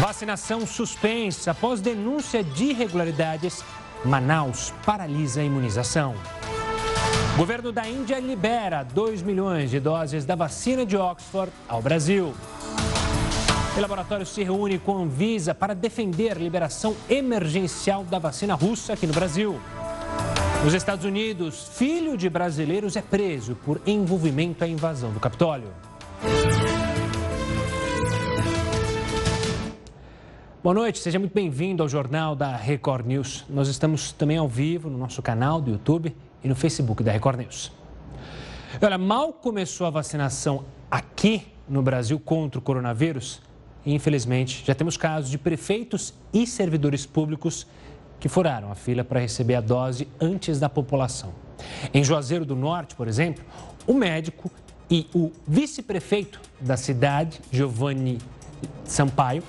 Vacinação suspensa após denúncia de irregularidades. Manaus paralisa a imunização. Governo da Índia libera 2 milhões de doses da vacina de Oxford ao Brasil. O laboratório se reúne com a Anvisa para defender a liberação emergencial da vacina russa aqui no Brasil. Nos Estados Unidos, filho de brasileiros é preso por envolvimento à invasão do Capitólio. Boa noite, seja muito bem-vindo ao Jornal da Record News. Nós estamos também ao vivo no nosso canal do YouTube e no Facebook da Record News. Olha, mal começou a vacinação aqui no Brasil contra o coronavírus, e infelizmente já temos casos de prefeitos e servidores públicos que furaram a fila para receber a dose antes da população. Em Juazeiro do Norte, por exemplo, o médico e o vice-prefeito da cidade, Giovanni Sampaio,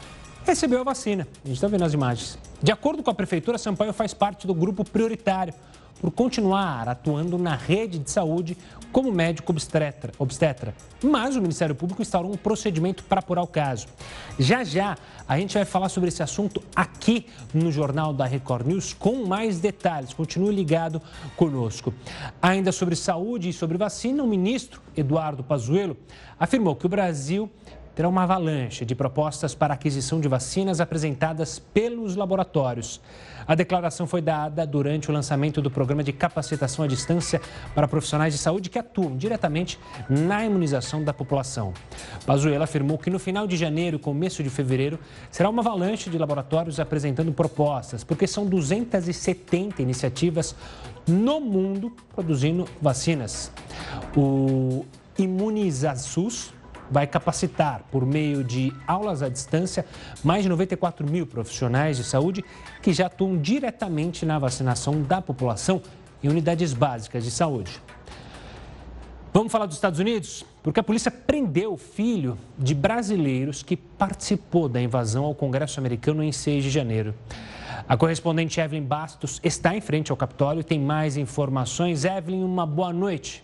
recebeu a vacina. A gente está vendo as imagens. De acordo com a prefeitura, Sampaio faz parte do grupo prioritário por continuar atuando na rede de saúde como médico obstetra, obstetra. Mas o Ministério Público instaurou um procedimento para apurar o caso. Já já a gente vai falar sobre esse assunto aqui no Jornal da Record News com mais detalhes. Continue ligado conosco. Ainda sobre saúde e sobre vacina, o ministro Eduardo Pazuello afirmou que o Brasil terá uma avalanche de propostas para aquisição de vacinas apresentadas pelos laboratórios. A declaração foi dada durante o lançamento do programa de capacitação à distância para profissionais de saúde que atuam diretamente na imunização da população. Pazuello afirmou que no final de janeiro e começo de fevereiro será uma avalanche de laboratórios apresentando propostas, porque são 270 iniciativas no mundo produzindo vacinas. O Imunizasus vai capacitar, por meio de aulas à distância, mais de 94 mil profissionais de saúde que já atuam diretamente na vacinação da população em unidades básicas de saúde. Vamos falar dos Estados Unidos? Porque a polícia prendeu o filho de brasileiros que participou da invasão ao Congresso americano em 6 de janeiro. A correspondente Evelyn Bastos está em frente ao Capitólio e tem mais informações. Evelyn, uma boa noite.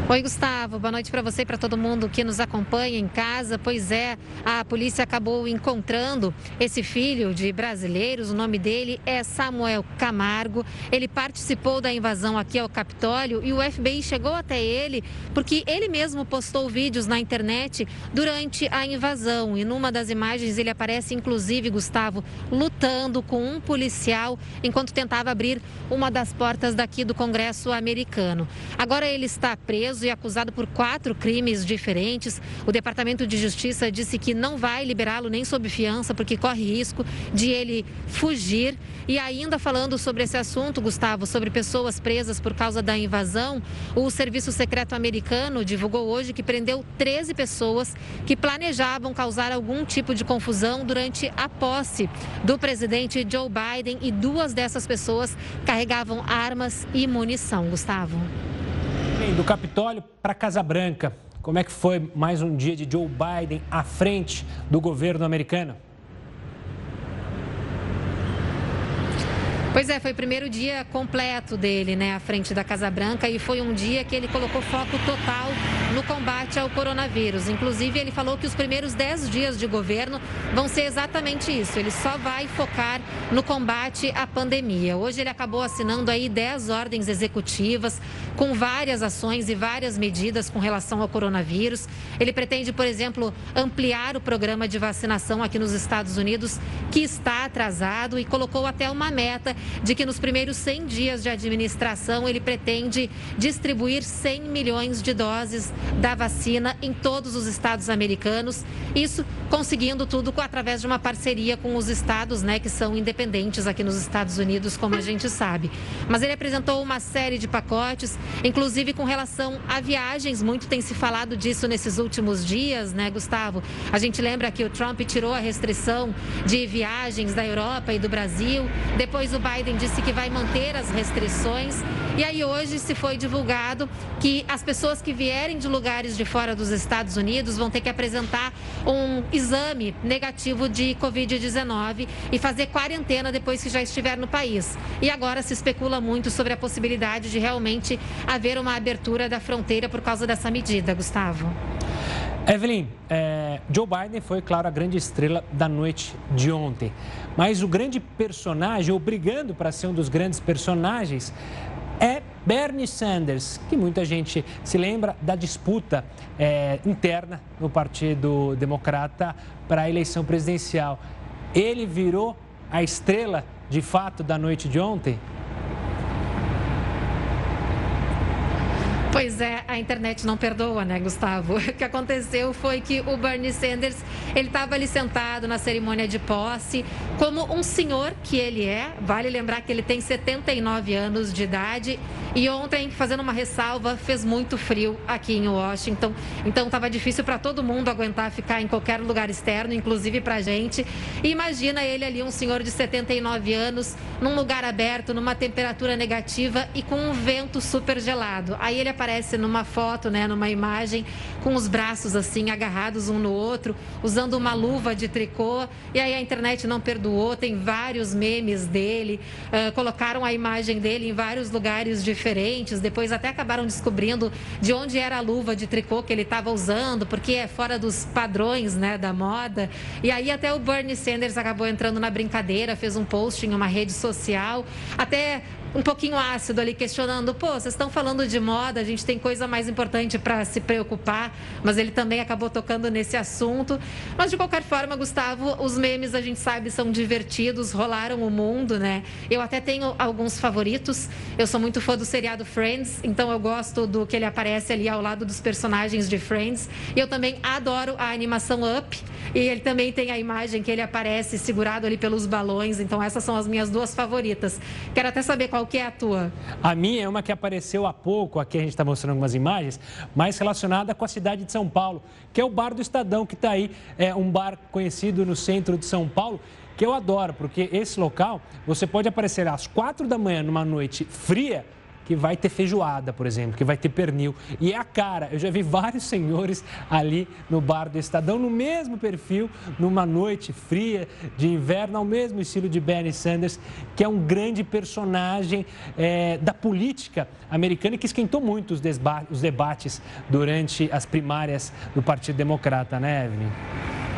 Oi, Gustavo. Boa noite para você e para todo mundo que nos acompanha em casa. Pois é, a polícia acabou encontrando esse filho de brasileiros. O nome dele é Samuel Camargo. Ele participou da invasão aqui ao Capitólio e o FBI chegou até ele porque ele mesmo postou vídeos na internet durante a invasão. E numa das imagens ele aparece, inclusive, Gustavo, lutando com um policial enquanto tentava abrir uma das portas daqui do Congresso americano. Agora ele está preso preso e acusado por quatro crimes diferentes. O Departamento de Justiça disse que não vai liberá-lo nem sob fiança, porque corre risco de ele fugir. E ainda falando sobre esse assunto, Gustavo, sobre pessoas presas por causa da invasão, o Serviço Secreto Americano divulgou hoje que prendeu 13 pessoas que planejavam causar algum tipo de confusão durante a posse do presidente Joe Biden e duas dessas pessoas carregavam armas e munição. Gustavo do Capitólio para Casa Branca. Como é que foi mais um dia de Joe Biden à frente do governo americano? Pois é, foi o primeiro dia completo dele, né, à frente da Casa Branca e foi um dia que ele colocou foco total no combate ao coronavírus. Inclusive, ele falou que os primeiros 10 dias de governo vão ser exatamente isso. Ele só vai focar no combate à pandemia. Hoje ele acabou assinando aí 10 ordens executivas com várias ações e várias medidas com relação ao coronavírus. Ele pretende, por exemplo, ampliar o programa de vacinação aqui nos Estados Unidos, que está atrasado e colocou até uma meta de que nos primeiros 100 dias de administração ele pretende distribuir 100 milhões de doses da vacina em todos os estados americanos. Isso conseguindo tudo através de uma parceria com os estados, né, que são independentes aqui nos Estados Unidos, como a gente sabe. Mas ele apresentou uma série de pacotes, inclusive com relação a viagens. Muito tem se falado disso nesses últimos dias, né, Gustavo? A gente lembra que o Trump tirou a restrição de viagens da Europa e do Brasil. Depois o Biden disse que vai manter as restrições. E aí hoje se foi divulgado que as pessoas que vierem de lugares de fora dos Estados Unidos vão ter que apresentar um exame negativo de Covid-19 e fazer quarentena depois que já estiver no país. E agora se especula muito sobre a possibilidade de realmente haver uma abertura da fronteira por causa dessa medida, Gustavo. Evelyn, é, Joe Biden foi, claro, a grande estrela da noite de ontem. Mas o grande personagem, ou brigando para ser um dos grandes personagens, é Bernie Sanders, que muita gente se lembra da disputa é, interna no Partido Democrata para a eleição presidencial. Ele virou a estrela, de fato, da noite de ontem? Pois é, a internet não perdoa, né, Gustavo? O que aconteceu foi que o Bernie Sanders, ele estava ali sentado na cerimônia de posse, como um senhor que ele é. Vale lembrar que ele tem 79 anos de idade e ontem, fazendo uma ressalva, fez muito frio aqui em Washington. Então estava difícil para todo mundo aguentar ficar em qualquer lugar externo, inclusive para a gente. E imagina ele ali, um senhor de 79 anos, num lugar aberto, numa temperatura negativa e com um vento super gelado. Aí ele aparece numa foto, né, numa imagem, com os braços assim agarrados um no outro, usando uma luva de tricô. E aí a internet não perdoou, tem vários memes dele, uh, colocaram a imagem dele em vários lugares diferentes. Depois até acabaram descobrindo de onde era a luva de tricô que ele estava usando, porque é fora dos padrões né, da moda. E aí até o Bernie Sanders acabou entrando na brincadeira, fez um post em uma rede social, até um pouquinho ácido ali, questionando: pô, vocês estão falando de moda, a gente tem coisa mais importante para se preocupar, mas ele também acabou tocando nesse assunto. Mas de qualquer forma, Gustavo, os memes a gente sabe são divertidos, rolaram o mundo, né? Eu até tenho alguns favoritos. Eu sou muito fã do seriado Friends, então eu gosto do que ele aparece ali ao lado dos personagens de Friends. E eu também adoro a animação Up. E ele também tem a imagem que ele aparece segurado ali pelos balões. Então essas são as minhas duas favoritas. Quero até saber qual qual que é a tua? A minha é uma que apareceu há pouco, aqui a gente está mostrando algumas imagens, mais relacionada com a cidade de São Paulo, que é o Bar do Estadão, que está aí, é um bar conhecido no centro de São Paulo, que eu adoro, porque esse local, você pode aparecer às quatro da manhã numa noite fria, que vai ter feijoada, por exemplo, que vai ter pernil. E é a cara. Eu já vi vários senhores ali no bar do Estadão, no mesmo perfil, numa noite fria de inverno, ao mesmo estilo de Bernie Sanders, que é um grande personagem é, da política americana e que esquentou muito os, os debates durante as primárias do Partido Democrata, né, Evelyn?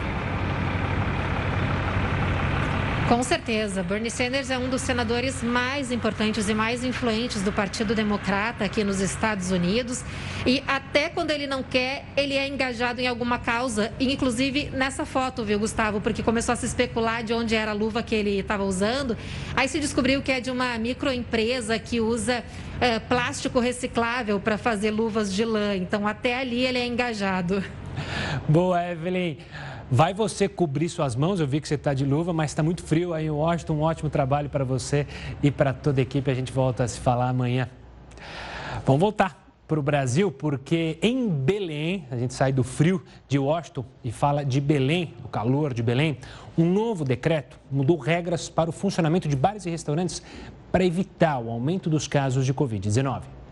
Com certeza. Bernie Sanders é um dos senadores mais importantes e mais influentes do Partido Democrata aqui nos Estados Unidos. E até quando ele não quer, ele é engajado em alguma causa. Inclusive nessa foto, viu, Gustavo? Porque começou a se especular de onde era a luva que ele estava usando. Aí se descobriu que é de uma microempresa que usa é, plástico reciclável para fazer luvas de lã. Então até ali ele é engajado. Boa, Evelyn. Vai você cobrir suas mãos, eu vi que você está de luva, mas está muito frio aí em Washington. Um ótimo trabalho para você e para toda a equipe. A gente volta a se falar amanhã. Vamos voltar para o Brasil, porque em Belém, a gente sai do frio de Washington e fala de Belém, o calor de Belém, um novo decreto mudou regras para o funcionamento de bares e restaurantes para evitar o aumento dos casos de Covid-19.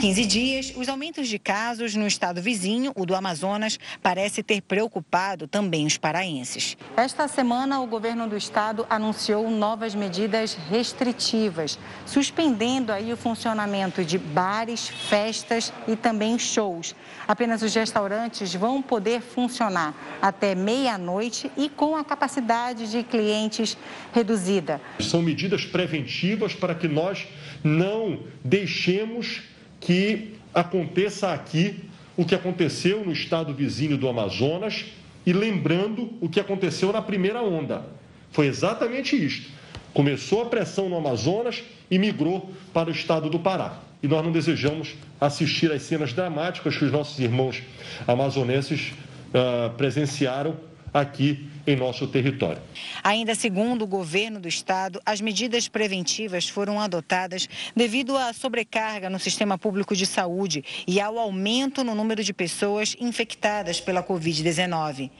15 dias, os aumentos de casos no estado vizinho, o do Amazonas, parece ter preocupado também os paraenses. Esta semana, o governo do estado anunciou novas medidas restritivas, suspendendo aí o funcionamento de bares, festas e também shows. Apenas os restaurantes vão poder funcionar até meia-noite e com a capacidade de clientes reduzida. São medidas preventivas para que nós não deixemos que aconteça aqui o que aconteceu no estado vizinho do Amazonas e lembrando o que aconteceu na primeira onda. Foi exatamente isto. Começou a pressão no Amazonas e migrou para o estado do Pará. E nós não desejamos assistir às cenas dramáticas que os nossos irmãos amazonenses uh, presenciaram aqui em nosso território. Ainda segundo o governo do estado, as medidas preventivas foram adotadas devido à sobrecarga no sistema público de saúde e ao aumento no número de pessoas infectadas pela Covid-19.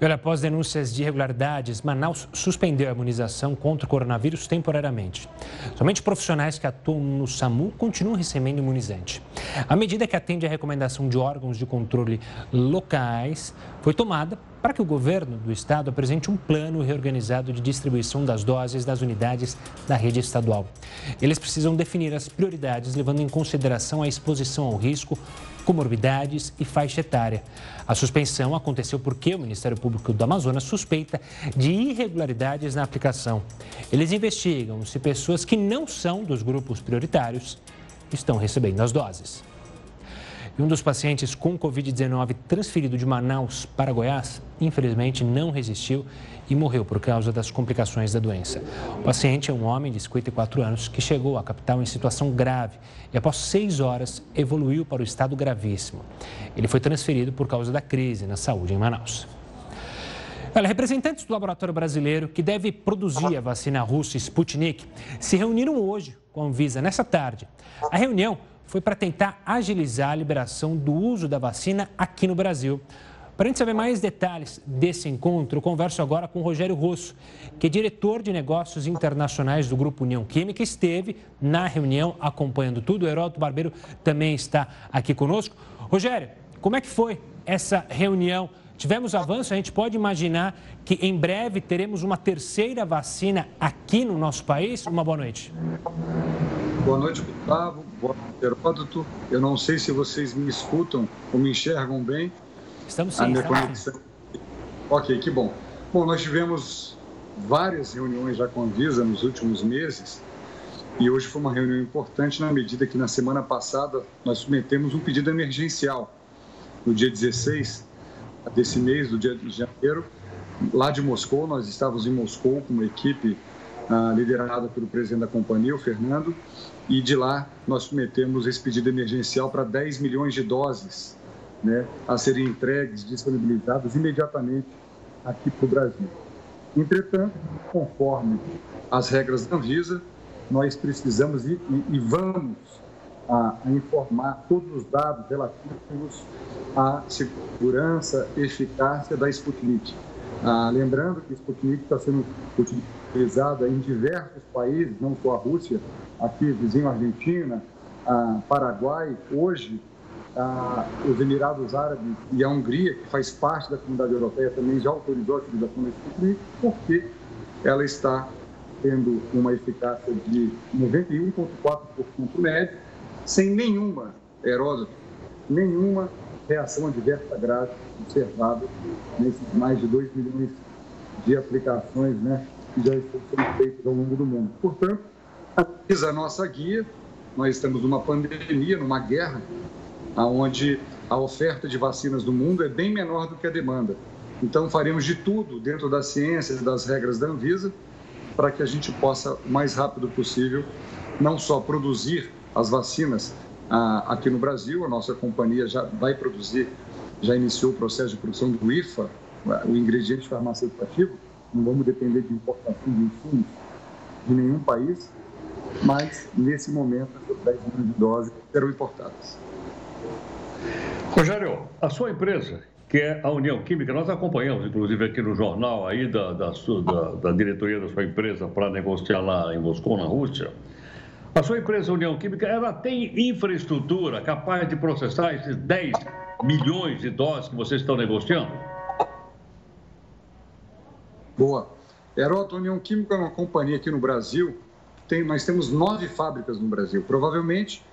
Olha, após denúncias de irregularidades, Manaus suspendeu a imunização contra o coronavírus temporariamente. Somente profissionais que atuam no SAMU continuam recebendo imunizante. A medida que atende à recomendação de órgãos de controle locais foi tomada para que o governo do estado apresente um plano reorganizado de distribuição das doses das unidades da rede estadual. Eles precisam definir as prioridades, levando em consideração a exposição ao risco, comorbidades e faixa etária. A suspensão aconteceu porque o Ministério Público do Amazonas suspeita de irregularidades na aplicação. Eles investigam se pessoas que não são dos grupos prioritários estão recebendo as doses. E um dos pacientes com Covid-19 transferido de Manaus para Goiás, infelizmente, não resistiu e morreu por causa das complicações da doença. O paciente é um homem de 54 anos que chegou à capital em situação grave e, após seis horas, evoluiu para o estado gravíssimo. Ele foi transferido por causa da crise na saúde em Manaus. Olha, representantes do laboratório brasileiro que deve produzir a vacina russa Sputnik se reuniram hoje com a Anvisa nessa tarde. A reunião foi para tentar agilizar a liberação do uso da vacina aqui no Brasil. Para a gente saber mais detalhes desse encontro, converso agora com Rogério Rosso, que é diretor de negócios internacionais do Grupo União Química, esteve na reunião acompanhando tudo. O Heródoto Barbeiro também está aqui conosco. Rogério, como é que foi essa reunião? Tivemos avanço, a gente pode imaginar que em breve teremos uma terceira vacina aqui no nosso país? Uma boa noite. Boa noite, Gustavo. Boa noite, Heródoto. Eu não sei se vocês me escutam ou me enxergam bem. Estamos sim. A minha conexão. Ok, que bom. Bom, nós tivemos várias reuniões já com a Visa nos últimos meses e hoje foi uma reunião importante na medida que na semana passada nós submetemos um pedido emergencial no dia 16 desse mês, do dia de janeiro, lá de Moscou. Nós estávamos em Moscou com uma equipe ah, liderada pelo presidente da companhia, o Fernando, e de lá nós submetemos esse pedido emergencial para 10 milhões de doses né, a serem entregues, disponibilizadas imediatamente aqui para o Brasil. Entretanto, conforme as regras da Anvisa, nós precisamos e, e, e vamos a, a, informar todos os dados relativos à segurança e eficácia da Sputnik. Ah, lembrando que a Sputnik está sendo utilizada em diversos países, não só a Rússia, aqui vizinho Argentina, ah, Paraguai, hoje ah, os Emirados Árabes e a Hungria, que faz parte da comunidade europeia, também já autorizou a utilização da Sputnik, porque ela está tendo uma eficácia de 91,4% médio, sem nenhuma, Heródoto, nenhuma reação adversa grave observada nesses mais de 2 milhões de aplicações né, que já estão sendo feitas ao longo do mundo. Portanto, a nossa guia, nós estamos numa pandemia, numa guerra, onde a oferta de vacinas do mundo é bem menor do que a demanda. Então, faremos de tudo dentro da ciência e das regras da Anvisa para que a gente possa, o mais rápido possível, não só produzir as vacinas ah, aqui no Brasil, a nossa companhia já vai produzir, já iniciou o processo de produção do IFA, o ingrediente farmacêutico ativo, não vamos depender de importação de insumos de nenhum país, mas nesse momento essas 10 milhões de doses serão importadas. Rogério, a sua empresa, que é a União Química, nós acompanhamos, inclusive aqui no jornal aí da, da, da, da diretoria da sua empresa para negociar lá em Moscou, na Rússia. A sua empresa União Química, ela tem infraestrutura capaz de processar esses 10 milhões de doses que vocês estão negociando? Boa. Heroto, a União Química é uma companhia aqui no Brasil, tem, nós temos nove fábricas no Brasil. Provavelmente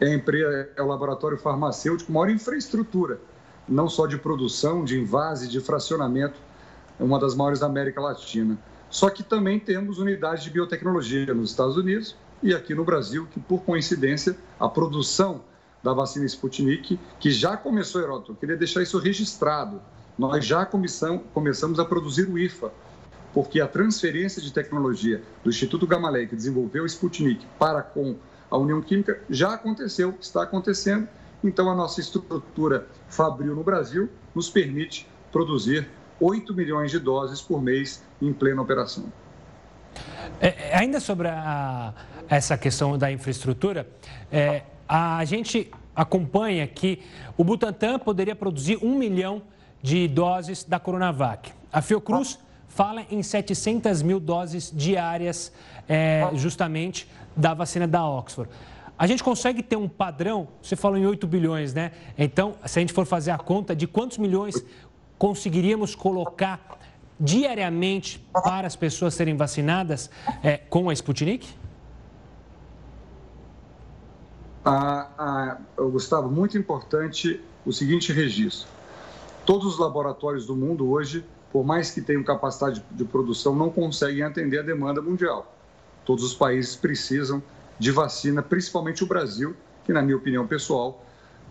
é, empresa, é o laboratório farmacêutico maior infraestrutura, não só de produção, de invase, de fracionamento, é uma das maiores da América Latina. Só que também temos unidades de biotecnologia nos Estados Unidos e aqui no Brasil, que por coincidência, a produção da vacina Sputnik, que já começou, Heródoto, eu queria deixar isso registrado. Nós já começamos a produzir o IFA, porque a transferência de tecnologia do Instituto Gamaleya, que desenvolveu o Sputnik, para com a União Química, já aconteceu, está acontecendo. Então, a nossa estrutura Fabril no Brasil nos permite produzir 8 milhões de doses por mês em plena operação. É, é ainda sobre a, essa questão da infraestrutura, é, a gente acompanha que o Butantan poderia produzir um milhão de doses da Coronavac. A Fiocruz fala em 700 mil doses diárias, é, justamente, da vacina da Oxford. A gente consegue ter um padrão, você falou em 8 bilhões, né? Então, se a gente for fazer a conta de quantos milhões conseguiríamos colocar diariamente para as pessoas serem vacinadas é, com a Sputnik? Ah, ah, Gustavo, muito importante o seguinte registro. Todos os laboratórios do mundo hoje, por mais que tenham capacidade de produção, não conseguem atender a demanda mundial. Todos os países precisam de vacina, principalmente o Brasil, que, na minha opinião pessoal,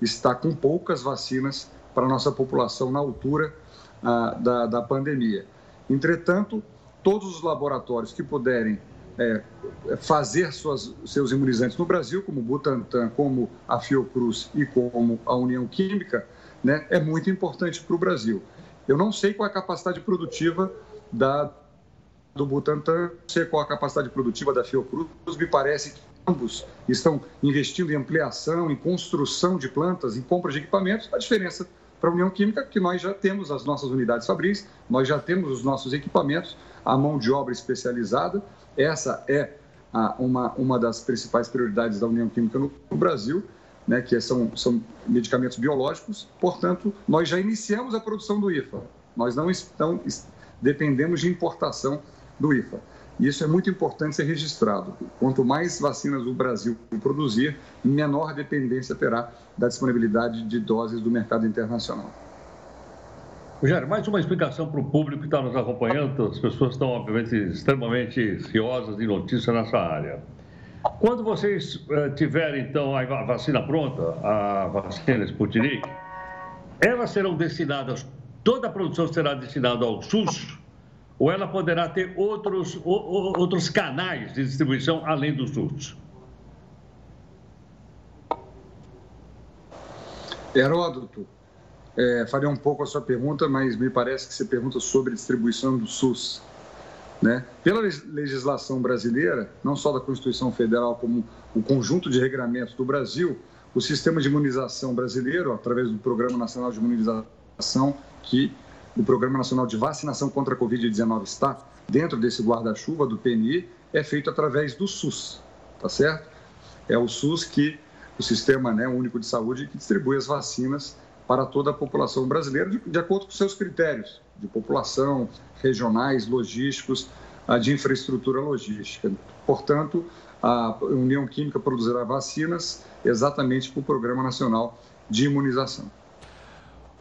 está com poucas vacinas para a nossa população na altura ah, da, da pandemia. Entretanto, todos os laboratórios que puderem é, fazer suas, seus imunizantes no Brasil, como o Butantan, como a Fiocruz e como a União Química, né, é muito importante para o Brasil. Eu não sei qual é a capacidade produtiva da, do Butantan, não sei qual é a capacidade produtiva da Fiocruz, me parece que ambos estão investindo em ampliação, em construção de plantas, em compra de equipamentos. A diferença para a União Química que nós já temos as nossas unidades fabris, nós já temos os nossos equipamentos, a mão de obra especializada. Essa é a, uma, uma das principais prioridades da União Química no, no Brasil, né, que são, são medicamentos biológicos. Portanto, nós já iniciamos a produção do IFA. Nós não estão, dependemos de importação do IFA. E isso é muito importante ser registrado. Quanto mais vacinas o Brasil produzir, menor dependência terá da disponibilidade de doses do mercado internacional. Rogério, mais uma explicação para o público que está nos acompanhando. As pessoas estão, obviamente, extremamente ansiosas de notícia nessa área. Quando vocês eh, tiverem, então, a vacina pronta, a vacina Sputnik, elas serão destinadas, toda a produção será destinada ao SUS ou ela poderá ter outros, outros canais de distribuição além do SUS? Heródoto, é, farei um pouco a sua pergunta, mas me parece que você pergunta sobre distribuição do SUS. Né? Pela legislação brasileira, não só da Constituição Federal, como o conjunto de regramentos do Brasil, o sistema de imunização brasileiro, através do Programa Nacional de Imunização, que do Programa Nacional de Vacinação contra a Covid-19 está dentro desse guarda-chuva do PNI é feito através do SUS, tá certo? É o SUS que, o Sistema né, Único de Saúde, que distribui as vacinas para toda a população brasileira de, de acordo com seus critérios de população, regionais, logísticos, de infraestrutura logística. Portanto, a União Química produzirá vacinas exatamente para o Programa Nacional de Imunização.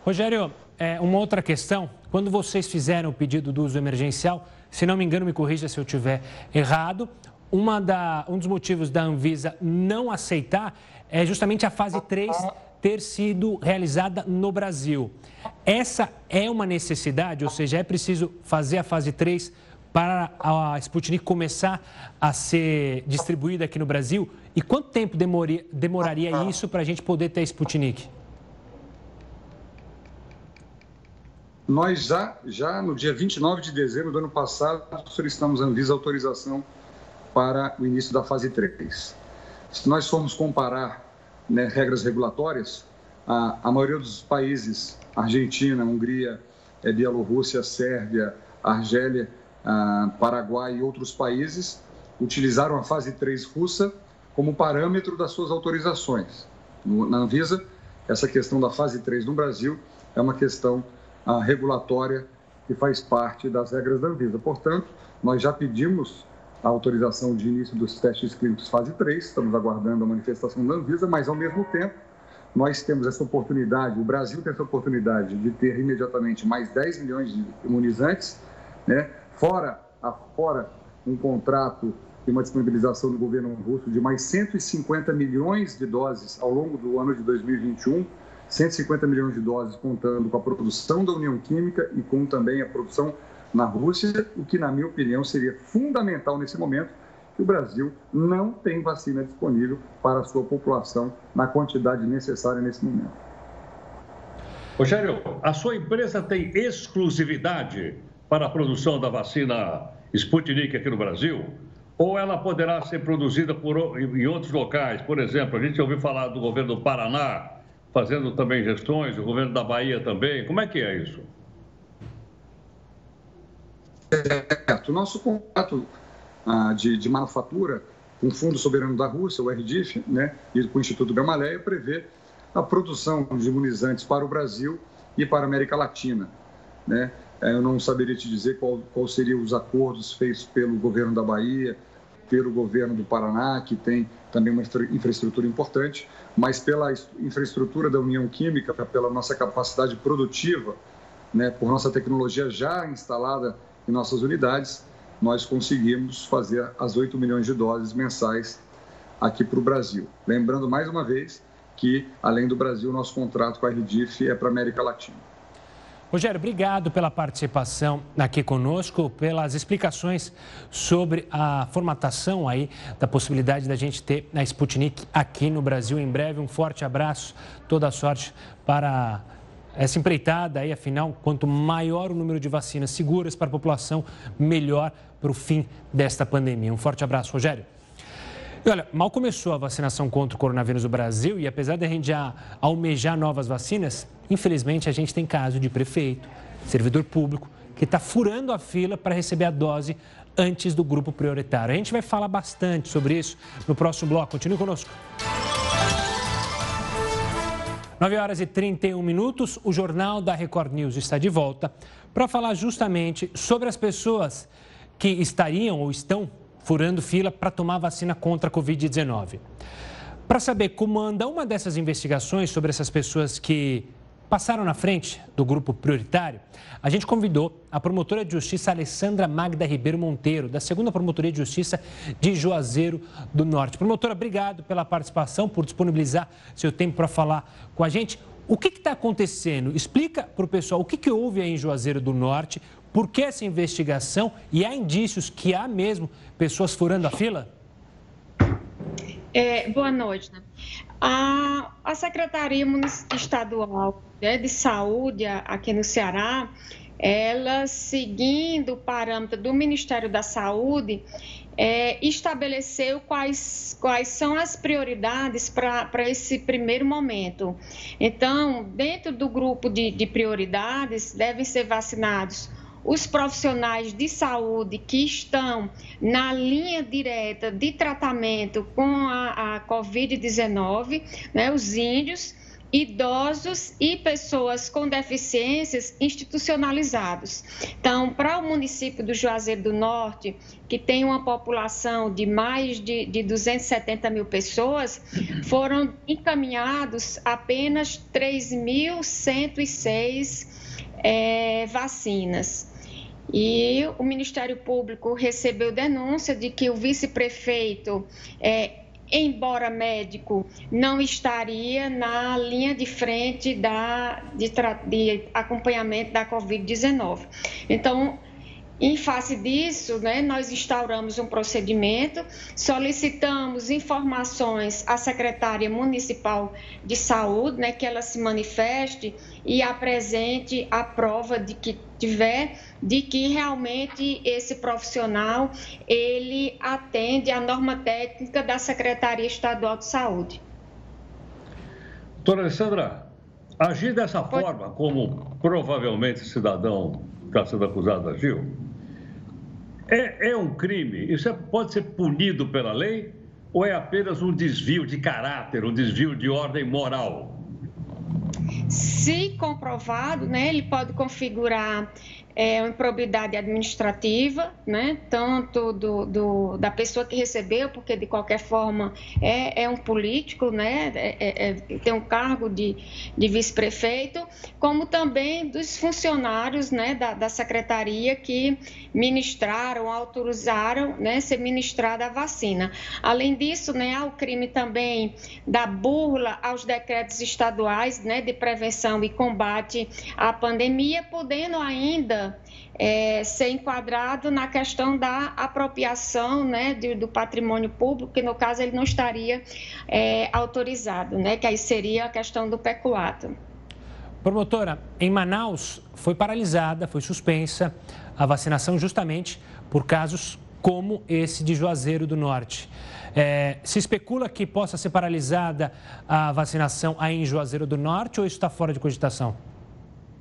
Rogério, é, uma outra questão, quando vocês fizeram o pedido do uso emergencial, se não me engano, me corrija se eu estiver errado, uma da, um dos motivos da Anvisa não aceitar é justamente a fase 3 ter sido realizada no Brasil. Essa é uma necessidade, ou seja, é preciso fazer a fase 3 para a Sputnik começar a ser distribuída aqui no Brasil? E quanto tempo demoria, demoraria isso para a gente poder ter a Sputnik? Nós já, já no dia 29 de dezembro do ano passado, solicitamos a Anvisa autorização para o início da fase 3. Se nós formos comparar né, regras regulatórias, a, a, maioria dos países, Argentina, Hungria, é, Bielorrússia, Sérvia, Argélia, a, Paraguai e outros países, utilizaram a fase 3 russa como parâmetro das suas autorizações. No, na Anvisa, essa questão da fase 3 no Brasil é uma questão a regulatória que faz parte das regras da Anvisa. Portanto, nós já pedimos a autorização de início dos testes clínicos fase 3, estamos aguardando a manifestação da Anvisa, mas ao mesmo tempo nós temos essa oportunidade, o Brasil tem essa oportunidade de ter imediatamente mais 10 milhões de imunizantes, né? fora, fora um contrato e uma disponibilização do governo russo de mais 150 milhões de doses ao longo do ano de 2021, 150 milhões de doses, contando com a produção da União Química e com também a produção na Rússia, o que, na minha opinião, seria fundamental nesse momento, que o Brasil não tem vacina disponível para a sua população na quantidade necessária nesse momento. Rogério, a sua empresa tem exclusividade para a produção da vacina Sputnik aqui no Brasil? Ou ela poderá ser produzida por, em outros locais? Por exemplo, a gente ouviu falar do governo do Paraná, fazendo também gestões, o governo da Bahia também. Como é que é isso? Certo. Nosso contrato ah, de, de, manufatura com o Fundo Soberano da Rússia, o RDIF, né, e com o Instituto Gamaleia, prevê a produção de imunizantes para o Brasil e para a América Latina. né? É, eu não saberia te dizer qual, qual seriam os acordos feitos pelo governo da Bahia, pelo governo do Paraná, que tem também uma infraestrutura importante, mas pela infraestrutura da União Química, pela nossa capacidade produtiva, né, por nossa tecnologia já instalada em nossas unidades, nós conseguimos fazer as 8 milhões de doses mensais aqui para o Brasil. Lembrando mais uma vez que, além do Brasil, nosso contrato com a RDIF é para a América Latina. Rogério, obrigado pela participação aqui conosco, pelas explicações sobre a formatação aí da possibilidade da gente ter a Sputnik aqui no Brasil em breve. Um forte abraço, toda a sorte para essa empreitada aí, afinal, quanto maior o número de vacinas seguras para a população, melhor para o fim desta pandemia. Um forte abraço, Rogério. E olha, mal começou a vacinação contra o coronavírus no Brasil e apesar de a gente já almejar novas vacinas, infelizmente a gente tem caso de prefeito, servidor público, que está furando a fila para receber a dose antes do grupo prioritário. A gente vai falar bastante sobre isso no próximo bloco. Continue conosco. 9 horas e 31 minutos, o Jornal da Record News está de volta para falar justamente sobre as pessoas que estariam ou estão furando fila para tomar vacina contra a Covid-19. Para saber como anda uma dessas investigações sobre essas pessoas que passaram na frente do grupo prioritário, a gente convidou a promotora de justiça Alessandra Magda Ribeiro Monteiro, da segunda Promotoria de Justiça de Juazeiro do Norte. Promotora, obrigado pela participação, por disponibilizar seu tempo para falar com a gente. O que está acontecendo? Explica para o pessoal o que, que houve aí em Juazeiro do Norte, por que essa investigação e há indícios que há mesmo pessoas furando a fila? É, boa noite. Né? A, a Secretaria Estadual né, de Saúde aqui no Ceará, ela seguindo o parâmetro do Ministério da Saúde, é, estabeleceu quais, quais são as prioridades para esse primeiro momento. Então, dentro do grupo de, de prioridades, devem ser vacinados os profissionais de saúde que estão na linha direta de tratamento com a, a Covid-19, né, os índios, idosos e pessoas com deficiências institucionalizados. Então, para o município do Juazeiro do Norte, que tem uma população de mais de, de 270 mil pessoas, foram encaminhados apenas 3.106 é, vacinas. E o Ministério Público recebeu denúncia de que o vice-prefeito, é, embora médico, não estaria na linha de frente da, de, de acompanhamento da Covid-19. Então, em face disso, né, nós instauramos um procedimento, solicitamos informações à secretária municipal de saúde, né, que ela se manifeste e apresente a prova de que tiver de que realmente esse profissional ele atende à norma técnica da Secretaria Estadual de Saúde. Doutora Alessandra, agir dessa Pode... forma, como provavelmente o cidadão está sendo acusado agiu, é, é um crime? Isso é, pode ser punido pela lei ou é apenas um desvio de caráter, um desvio de ordem moral? Se comprovado, né, ele pode configurar é, uma improbidade administrativa, né? tanto do, do, da pessoa que recebeu, porque de qualquer forma é, é um político, né? É, é, é tem um cargo de, de vice-prefeito, como também dos funcionários né? da, da secretaria que ministraram, autorizaram né? ser ministrada a vacina. Além disso, né? há o crime também da burla aos decretos estaduais né? de prevenção e combate à pandemia, podendo ainda é, ser enquadrado na questão da apropriação né, do, patrimônio público, que no caso ele não estaria é, autorizado, né, que aí seria a questão do peculato. Promotora, em Manaus foi paralisada, foi suspensa a vacinação justamente por casos como esse de Juazeiro do Norte. É, se especula que possa ser paralisada a vacinação aí em Juazeiro do Norte ou isso está fora de cogitação?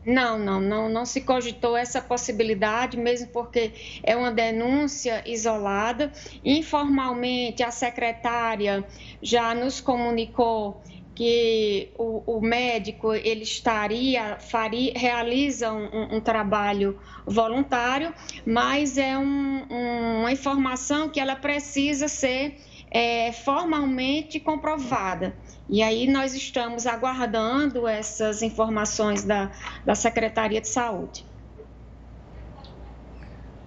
Não, não, não, não se cogitou essa possibilidade, mesmo porque é uma denúncia isolada. Informalmente, a secretária já nos comunicou que o, o, médico ele estaria faria, realiza um, um trabalho voluntário, mas é um, uma informação que ela precisa ser é, formalmente comprovada. E aí nós estamos aguardando essas informações da, da Secretaria de Saúde.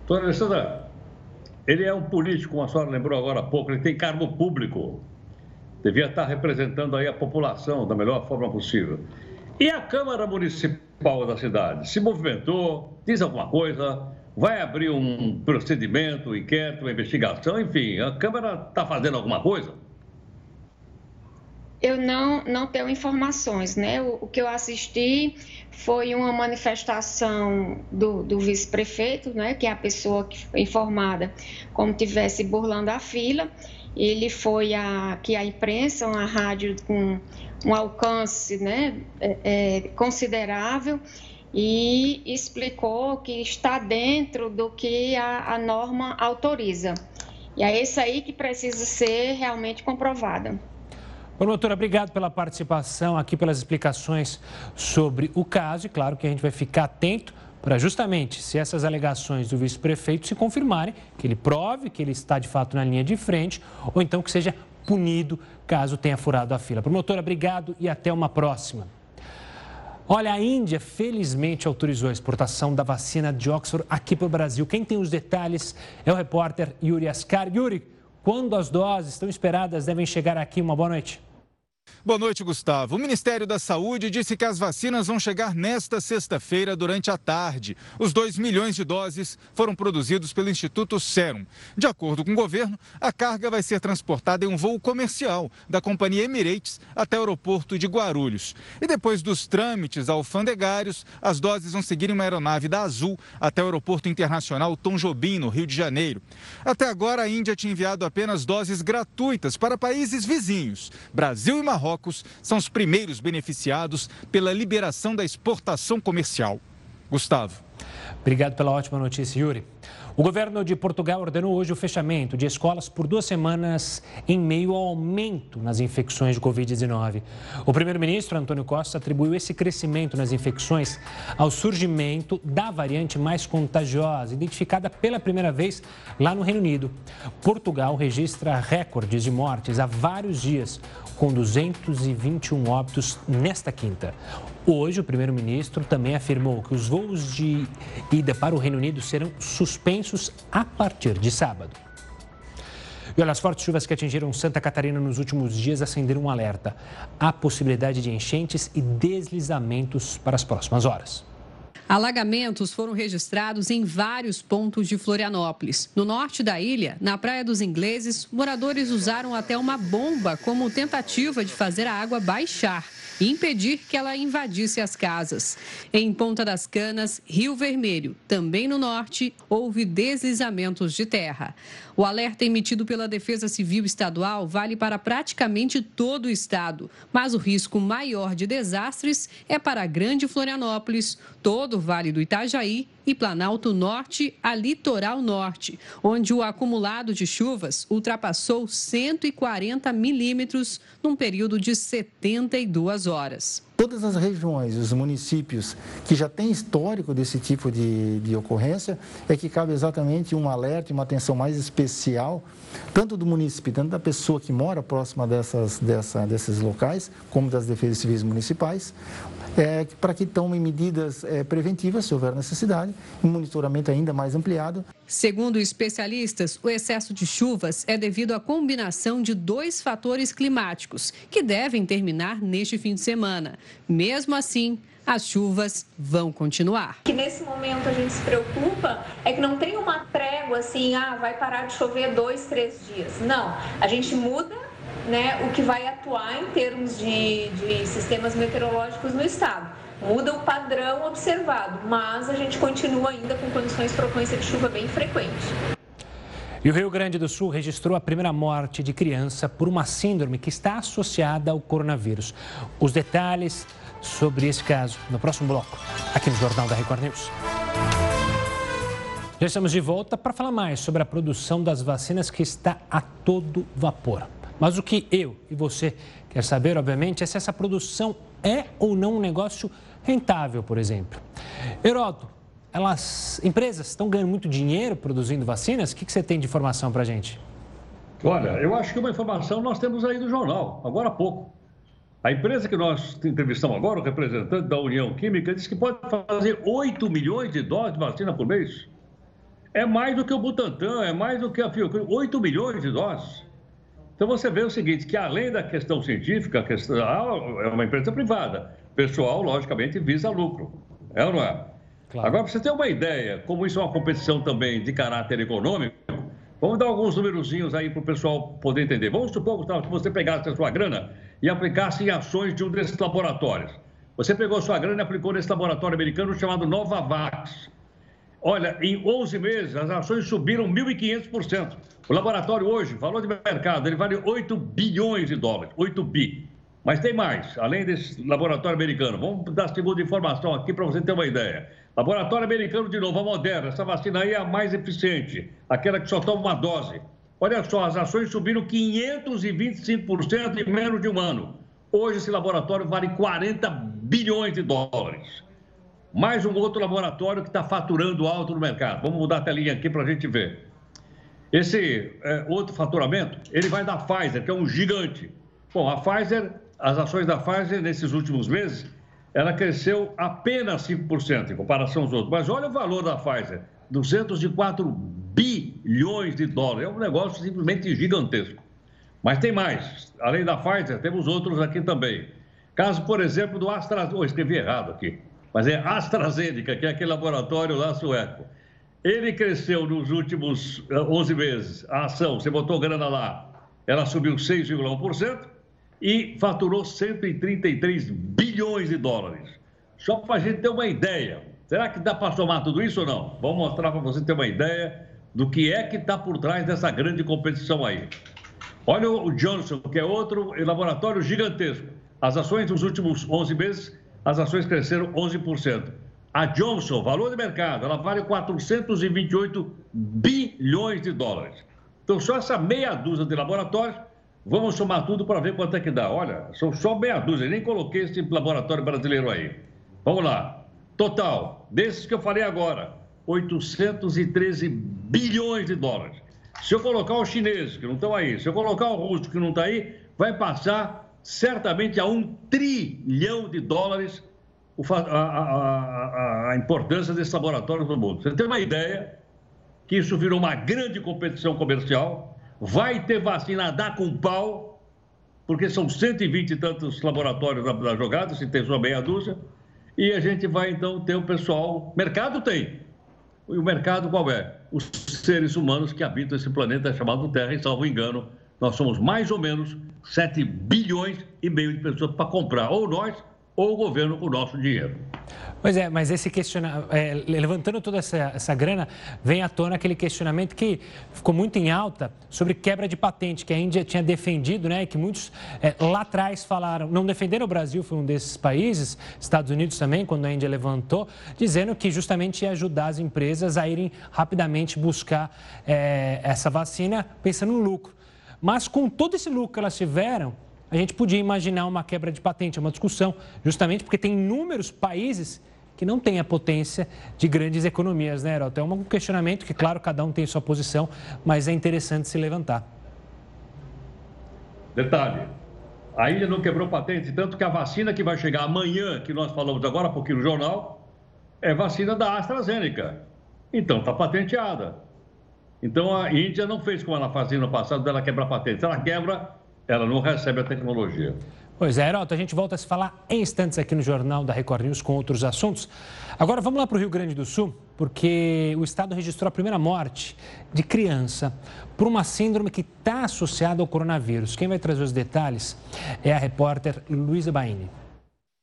Doutora Alessandra, ele é um político, como a senhora lembrou agora há pouco, ele tem cargo público devia estar representando aí a população da melhor forma possível. E a Câmara Municipal da cidade se movimentou, diz alguma coisa, vai abrir um procedimento, um inquérito, uma investigação, enfim, a Câmara está fazendo alguma coisa? Eu não, não tenho informações, né? O, o que eu assisti foi uma manifestação do, do vice-prefeito, né? Que é a pessoa que foi informada como tivesse burlando a fila ele foi a, que a imprensa, uma rádio com um alcance né, é, é, considerável e explicou que está dentro do que a, a norma autoriza. E é isso aí que precisa ser realmente comprovada. Promotora, obrigado pela participação aqui, pelas explicações sobre o caso. E claro que a gente vai ficar atento para justamente, se essas alegações do vice-prefeito se confirmarem, que ele prove que ele está de fato na linha de frente, ou então que seja punido caso tenha furado a fila. Promotora, obrigado e até uma próxima. Olha, a Índia felizmente autorizou a exportação da vacina de Oxford aqui para o Brasil. Quem tem os detalhes é o repórter Yuri Ascar. Yuri, quando as doses estão esperadas devem chegar aqui? Uma boa noite. Boa noite, Gustavo. O Ministério da Saúde disse que as vacinas vão chegar nesta sexta-feira durante a tarde. Os 2 milhões de doses foram produzidos pelo Instituto Serum. De acordo com o governo, a carga vai ser transportada em um voo comercial da companhia Emirates até o aeroporto de Guarulhos. E depois dos trâmites alfandegários, as doses vão seguir em uma aeronave da Azul até o aeroporto internacional Tom Jobim, no Rio de Janeiro. Até agora, a Índia tinha enviado apenas doses gratuitas para países vizinhos, Brasil e Marrocos Marrocos são os primeiros beneficiados pela liberação da exportação comercial. Gustavo. Obrigado pela ótima notícia, Yuri. O governo de Portugal ordenou hoje o fechamento de escolas por duas semanas em meio ao aumento nas infecções de Covid-19. O primeiro-ministro Antônio Costa atribuiu esse crescimento nas infecções ao surgimento da variante mais contagiosa, identificada pela primeira vez lá no Reino Unido. Portugal registra recordes de mortes há vários dias, com 221 óbitos nesta quinta. Hoje, o primeiro-ministro também afirmou que os voos de ida para o Reino Unido serão suspensos a partir de sábado. E olha, as fortes chuvas que atingiram Santa Catarina nos últimos dias acenderam um alerta. Há possibilidade de enchentes e deslizamentos para as próximas horas. Alagamentos foram registrados em vários pontos de Florianópolis. No norte da ilha, na Praia dos Ingleses, moradores usaram até uma bomba como tentativa de fazer a água baixar e impedir que ela invadisse as casas. Em Ponta das Canas, Rio Vermelho, também no norte, houve deslizamentos de terra. O alerta emitido pela Defesa Civil Estadual vale para praticamente todo o estado, mas o risco maior de desastres é para a Grande Florianópolis, todo o Vale do Itajaí e Planalto Norte a Litoral Norte, onde o acumulado de chuvas ultrapassou 140 milímetros num período de 72 horas. Todas as regiões, os municípios que já têm histórico desse tipo de, de ocorrência, é que cabe exatamente um alerta e uma atenção mais especial, tanto do município, tanto da pessoa que mora próxima dessas, dessa, desses locais, como das defesas civis municipais, é, para que tomem medidas é, preventivas, se houver necessidade, um monitoramento ainda mais ampliado. Segundo especialistas, o excesso de chuvas é devido à combinação de dois fatores climáticos, que devem terminar neste fim de semana. Mesmo assim, as chuvas vão continuar. Que nesse momento a gente se preocupa é que não tem uma trégua assim, ah, vai parar de chover dois, três dias. Não, a gente muda né, o que vai atuar em termos de, de sistemas meteorológicos no estado. Muda o padrão observado, mas a gente continua ainda com condições de frequência de chuva bem frequente. E o Rio Grande do Sul registrou a primeira morte de criança por uma síndrome que está associada ao coronavírus. Os detalhes sobre esse caso no próximo bloco, aqui no Jornal da Record News. Já estamos de volta para falar mais sobre a produção das vacinas que está a todo vapor. Mas o que eu e você quer saber, obviamente, é se essa produção é ou não um negócio rentável, por exemplo. Heroto, elas, empresas estão ganhando muito dinheiro produzindo vacinas? O que, que você tem de informação para a gente? Olha, eu acho que uma informação nós temos aí do jornal, agora há pouco. A empresa que nós entrevistamos agora, o representante da União Química, disse que pode fazer 8 milhões de doses de vacina por mês. É mais do que o Butantan, é mais do que a Fiocruz, 8 milhões de doses. Então você vê o seguinte, que além da questão científica, a questão, é uma empresa privada. Pessoal, logicamente, visa lucro. É ou não é? Claro. Agora, para você ter uma ideia, como isso é uma competição também de caráter econômico, vamos dar alguns númerozinhos aí para o pessoal poder entender. Vamos supor, Gustavo, que você pegasse a sua grana e aplicasse em ações de um desses laboratórios. Você pegou a sua grana e aplicou nesse laboratório americano chamado Novavax. Olha, em 11 meses, as ações subiram 1.500%. O laboratório hoje, valor de mercado, ele vale 8 bilhões de dólares, 8 bi. Mas tem mais, além desse laboratório americano. Vamos dar segunda informação aqui para você ter uma ideia. Laboratório americano, de novo, a Moderna. Essa vacina aí é a mais eficiente, aquela que só toma uma dose. Olha só, as ações subiram 525% em menos de um ano. Hoje, esse laboratório vale 40 bilhões de dólares. Mais um outro laboratório que está faturando alto no mercado. Vamos mudar a telinha aqui para a gente ver. Esse é, outro faturamento, ele vai da Pfizer, que é um gigante. Bom, a Pfizer, as ações da Pfizer nesses últimos meses, ela cresceu apenas 5% em comparação aos outros. Mas olha o valor da Pfizer, 204 bilhões de dólares. É um negócio simplesmente gigantesco. Mas tem mais. Além da Pfizer, temos outros aqui também. Caso, por exemplo, do AstraZeneca. Oh, escrevi errado aqui mas é AstraZeneca, que é aquele laboratório lá sueco. Ele cresceu nos últimos 11 eh, meses, a ação, você botou grana lá, ela subiu 6,1% e faturou 133 bilhões de dólares. Só para a gente ter uma ideia. Será que dá para somar tudo isso ou não? Vamos mostrar para você ter uma ideia do que é que está por trás dessa grande competição aí. Olha o Johnson, que é outro laboratório gigantesco. As ações nos últimos 11 meses as ações cresceram 11%. A Johnson, valor de mercado, ela vale 428 bilhões de dólares. Então, só essa meia dúzia de laboratórios, vamos somar tudo para ver quanto é que dá. Olha, são só meia dúzia, nem coloquei esse laboratório brasileiro aí. Vamos lá. Total, desses que eu falei agora, 813 bilhões de dólares. Se eu colocar os chineses, que não estão aí, se eu colocar o russo, que não está aí, vai passar certamente a um trilhão de dólares a, a, a, a importância desses laboratórios no mundo. Você tem uma ideia que isso virou uma grande competição comercial, vai ter vacina a dar com pau, porque são 120 e tantos laboratórios na, jogada, se tem só meia dúzia, e a gente vai então ter o pessoal. Mercado tem. E o mercado qual é? Os seres humanos que habitam esse planeta chamado Terra, e salvo engano, nós somos mais ou menos 7 bilhões e meio de pessoas para comprar, ou nós, ou o governo com o nosso dinheiro. Pois é, mas esse questionamento, é, levantando toda essa, essa grana, vem à tona aquele questionamento que ficou muito em alta sobre quebra de patente, que a Índia tinha defendido, né? E que muitos é, lá atrás falaram, não defenderam o Brasil, foi um desses países, Estados Unidos também, quando a Índia levantou, dizendo que justamente ia ajudar as empresas a irem rapidamente buscar é, essa vacina, pensando no lucro. Mas com todo esse lucro que elas tiveram, a gente podia imaginar uma quebra de patente, uma discussão, justamente porque tem inúmeros países que não têm a potência de grandes economias, né, Heraldo? É um questionamento que, claro, cada um tem sua posição, mas é interessante se levantar. Detalhe, a ilha não quebrou patente, tanto que a vacina que vai chegar amanhã, que nós falamos agora há pouquinho no jornal, é vacina da AstraZeneca. Então, está patenteada. Então a Índia não fez como ela fazia no passado, dela quebrar patente. Se ela quebra, ela não recebe a tecnologia. Pois é, Heroto, a gente volta a se falar em instantes aqui no Jornal da Record News com outros assuntos. Agora vamos lá para o Rio Grande do Sul, porque o estado registrou a primeira morte de criança por uma síndrome que está associada ao coronavírus. Quem vai trazer os detalhes é a repórter Luísa Baini.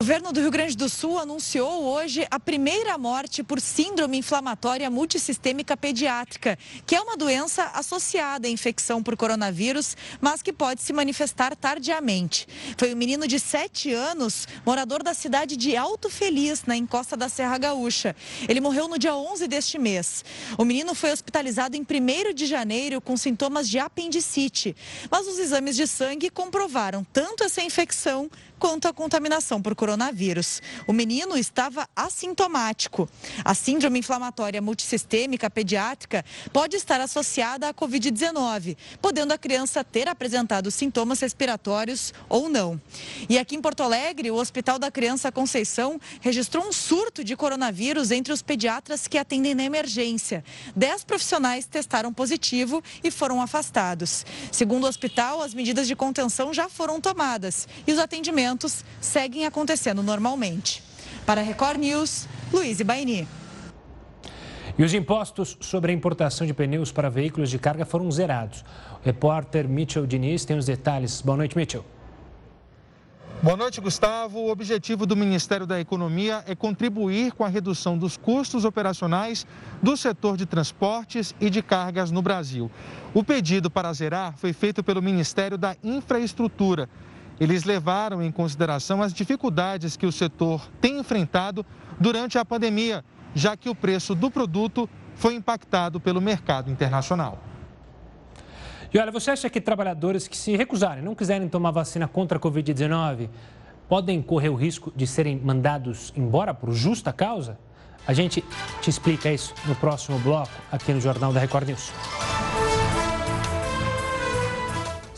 O governo do Rio Grande do Sul anunciou hoje a primeira morte por síndrome inflamatória multissistêmica pediátrica, que é uma doença associada à infecção por coronavírus, mas que pode se manifestar tardiamente. Foi um menino de 7 anos, morador da cidade de Alto Feliz, na encosta da Serra Gaúcha. Ele morreu no dia 11 deste mês. O menino foi hospitalizado em 1 de janeiro com sintomas de apendicite, mas os exames de sangue comprovaram tanto essa infecção quanto à contaminação por coronavírus. O menino estava assintomático. A síndrome inflamatória multissistêmica pediátrica pode estar associada à Covid-19, podendo a criança ter apresentado sintomas respiratórios ou não. E aqui em Porto Alegre, o Hospital da Criança Conceição registrou um surto de coronavírus entre os pediatras que atendem na emergência. Dez profissionais testaram positivo e foram afastados. Segundo o hospital, as medidas de contenção já foram tomadas e os atendimentos eventos seguem acontecendo normalmente. Para a Record News, Luiz Baini. E os impostos sobre a importação de pneus para veículos de carga foram zerados. O repórter Mitchell Diniz tem os detalhes. Boa noite, Mitchell. Boa noite, Gustavo. O objetivo do Ministério da Economia é contribuir com a redução dos custos operacionais do setor de transportes e de cargas no Brasil. O pedido para zerar foi feito pelo Ministério da Infraestrutura eles levaram em consideração as dificuldades que o setor tem enfrentado durante a pandemia, já que o preço do produto foi impactado pelo mercado internacional. E olha, você acha que trabalhadores que se recusarem, não quiserem tomar vacina contra a Covid-19, podem correr o risco de serem mandados embora por justa causa? A gente te explica isso no próximo bloco aqui no Jornal da Record News.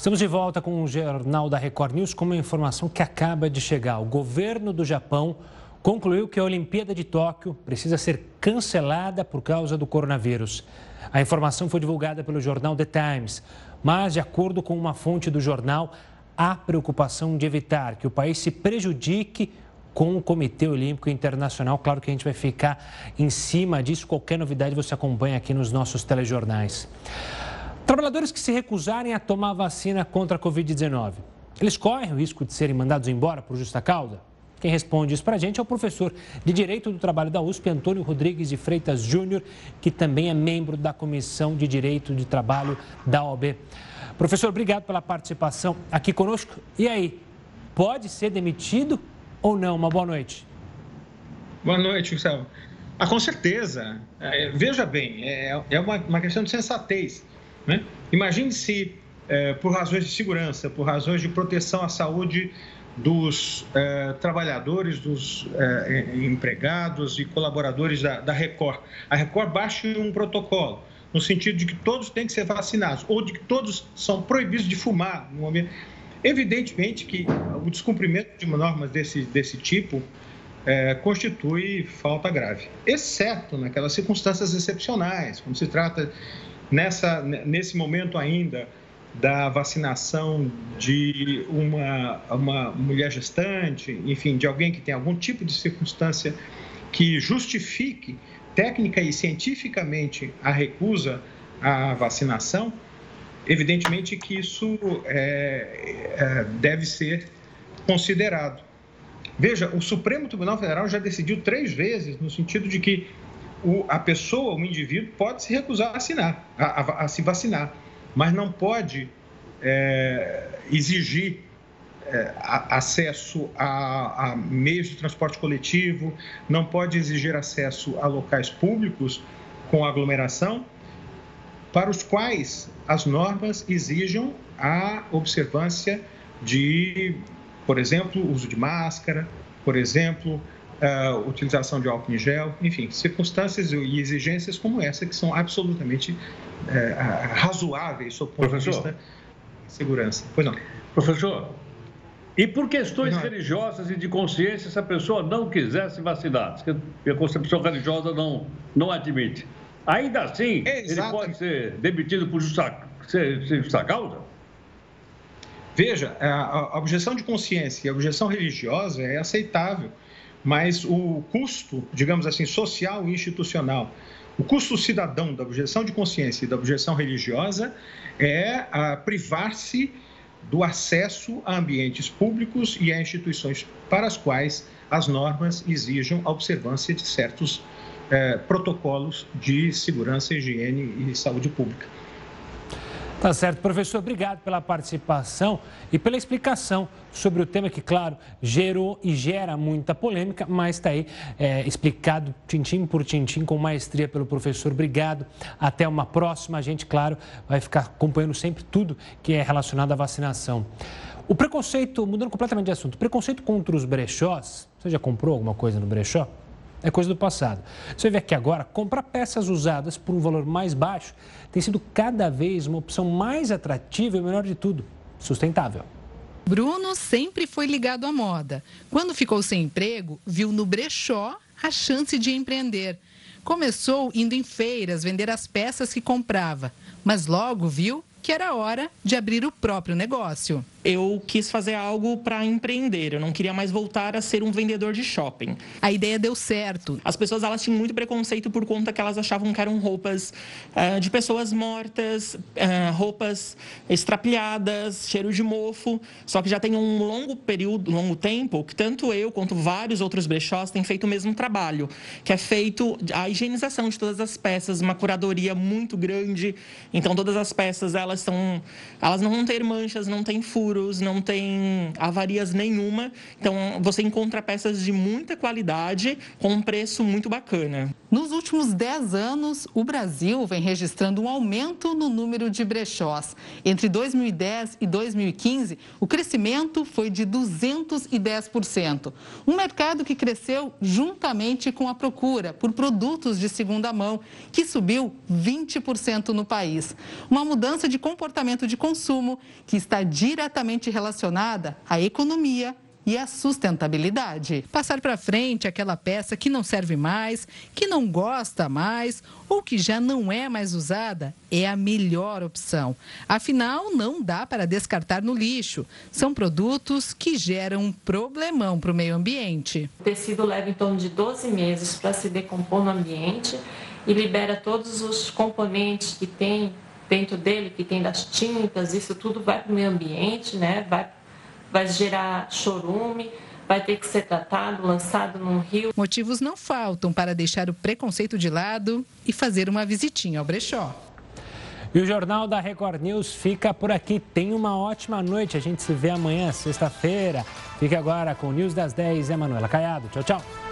Estamos de volta com o Jornal da Record News com uma informação que acaba de chegar. O governo do Japão concluiu que a Olimpíada de Tóquio precisa ser cancelada por causa do coronavírus. A informação foi divulgada pelo jornal The Times, mas, de acordo com uma fonte do jornal, há preocupação de evitar que o país se prejudique com o Comitê Olímpico Internacional. Claro que a gente vai ficar em cima disso. Qualquer novidade você acompanha aqui nos nossos telejornais. Trabalhadores que se recusarem a tomar vacina contra a Covid-19, eles correm o risco de serem mandados embora por justa causa? Quem responde isso para a gente é o professor de Direito do Trabalho da USP, Antônio Rodrigues de Freitas Júnior, que também é membro da Comissão de Direito de Trabalho da OAB. Professor, obrigado pela participação aqui conosco. E aí, pode ser demitido ou não? Uma boa noite. Boa noite, Gustavo. Ah, com certeza. É, veja bem, é, é uma, uma questão de sensatez. Né? Imagine se, é, por razões de segurança, por razões de proteção à saúde dos é, trabalhadores, dos é, empregados e colaboradores da, da Record, a Record baixe um protocolo no sentido de que todos têm que ser vacinados ou de que todos são proibidos de fumar no momento. Evidentemente que o descumprimento de normas desse, desse tipo é, constitui falta grave, exceto naquelas circunstâncias excepcionais, quando se trata nessa, nesse momento ainda da vacinação de uma, uma mulher gestante, enfim, de alguém que tem algum tipo de circunstância que justifique técnica e cientificamente a recusa à vacinação, evidentemente que isso é, é, deve ser considerado. Veja, o Supremo Tribunal Federal já decidiu três vezes no sentido de que o, a pessoa, o indivíduo, pode se recusar a, assinar, a, a, a se vacinar, mas não pode é, exigir é, acesso a, a, meios de transporte coletivo, não pode exigir acesso a locais públicos com aglomeração, para os quais as normas exijam a observância de, por exemplo, uso de máscara, por exemplo, uh, utilização de álcool em gel, enfim, circunstâncias e exigências como essa que são absolutamente uh, razoáveis sob o ponto Professor, de vista de segurança. Pois não. Professor, e por questões não. religiosas e de consciência, se a pessoa não quiser se vacinar, se a concepção religiosa não, não admite, ainda assim ele pode ser demitido por justa, justa causa? Veja, a objeção de consciência e a objeção religiosa é aceitável mas o custo, digamos assim, social e institucional, o custo cidadão da objeção de consciência e da objeção religiosa é privar-se do acesso a ambientes públicos e a instituições para as quais as normas exijam a observância de certos eh, protocolos de segurança, higiene e saúde pública. Tá certo, professor. Obrigado pela participação e pela explicação sobre o tema que, claro, gerou e gera muita polêmica, mas está aí é, explicado tintim por tintim com maestria pelo professor. Obrigado. Até uma próxima. A gente, claro, vai ficar acompanhando sempre tudo que é relacionado à vacinação. O preconceito, mudando completamente de assunto, preconceito contra os brechós. Você já comprou alguma coisa no brechó? É coisa do passado. Você vê que agora comprar peças usadas por um valor mais baixo tem sido cada vez uma opção mais atrativa e, melhor de tudo, sustentável. Bruno sempre foi ligado à moda. Quando ficou sem emprego, viu no brechó a chance de empreender. Começou indo em feiras vender as peças que comprava, mas logo viu que era hora de abrir o próprio negócio eu quis fazer algo para empreender. Eu não queria mais voltar a ser um vendedor de shopping. A ideia deu certo. As pessoas elas tinham muito preconceito por conta que elas achavam que eram roupas uh, de pessoas mortas, uh, roupas estrapilhadas, cheiro de mofo. Só que já tem um longo período, longo tempo, que tanto eu quanto vários outros brechós têm feito o mesmo trabalho, que é feito a higienização de todas as peças, uma curadoria muito grande. Então todas as peças elas são, elas não vão ter manchas, não tem furos não tem avarias nenhuma. Então, você encontra peças de muita qualidade com um preço muito bacana. Nos últimos 10 anos, o Brasil vem registrando um aumento no número de brechós. Entre 2010 e 2015, o crescimento foi de 210%. Um mercado que cresceu juntamente com a procura por produtos de segunda mão, que subiu 20% no país. Uma mudança de comportamento de consumo que está diretamente relacionada à economia e à sustentabilidade. Passar para frente aquela peça que não serve mais, que não gosta mais ou que já não é mais usada é a melhor opção. Afinal, não dá para descartar no lixo. São produtos que geram um problemão para o meio ambiente. O tecido leva em torno de 12 meses para se decompor no ambiente e libera todos os componentes que tem dentro dele, que tem das tintas, isso tudo vai para o meio ambiente, né? vai, vai gerar chorume, vai ter que ser tratado, lançado num rio. Motivos não faltam para deixar o preconceito de lado e fazer uma visitinha ao brechó. E o Jornal da Record News fica por aqui. Tenha uma ótima noite. A gente se vê amanhã, sexta-feira. Fique agora com o News das 10, Emanuela Caiado. Tchau, tchau.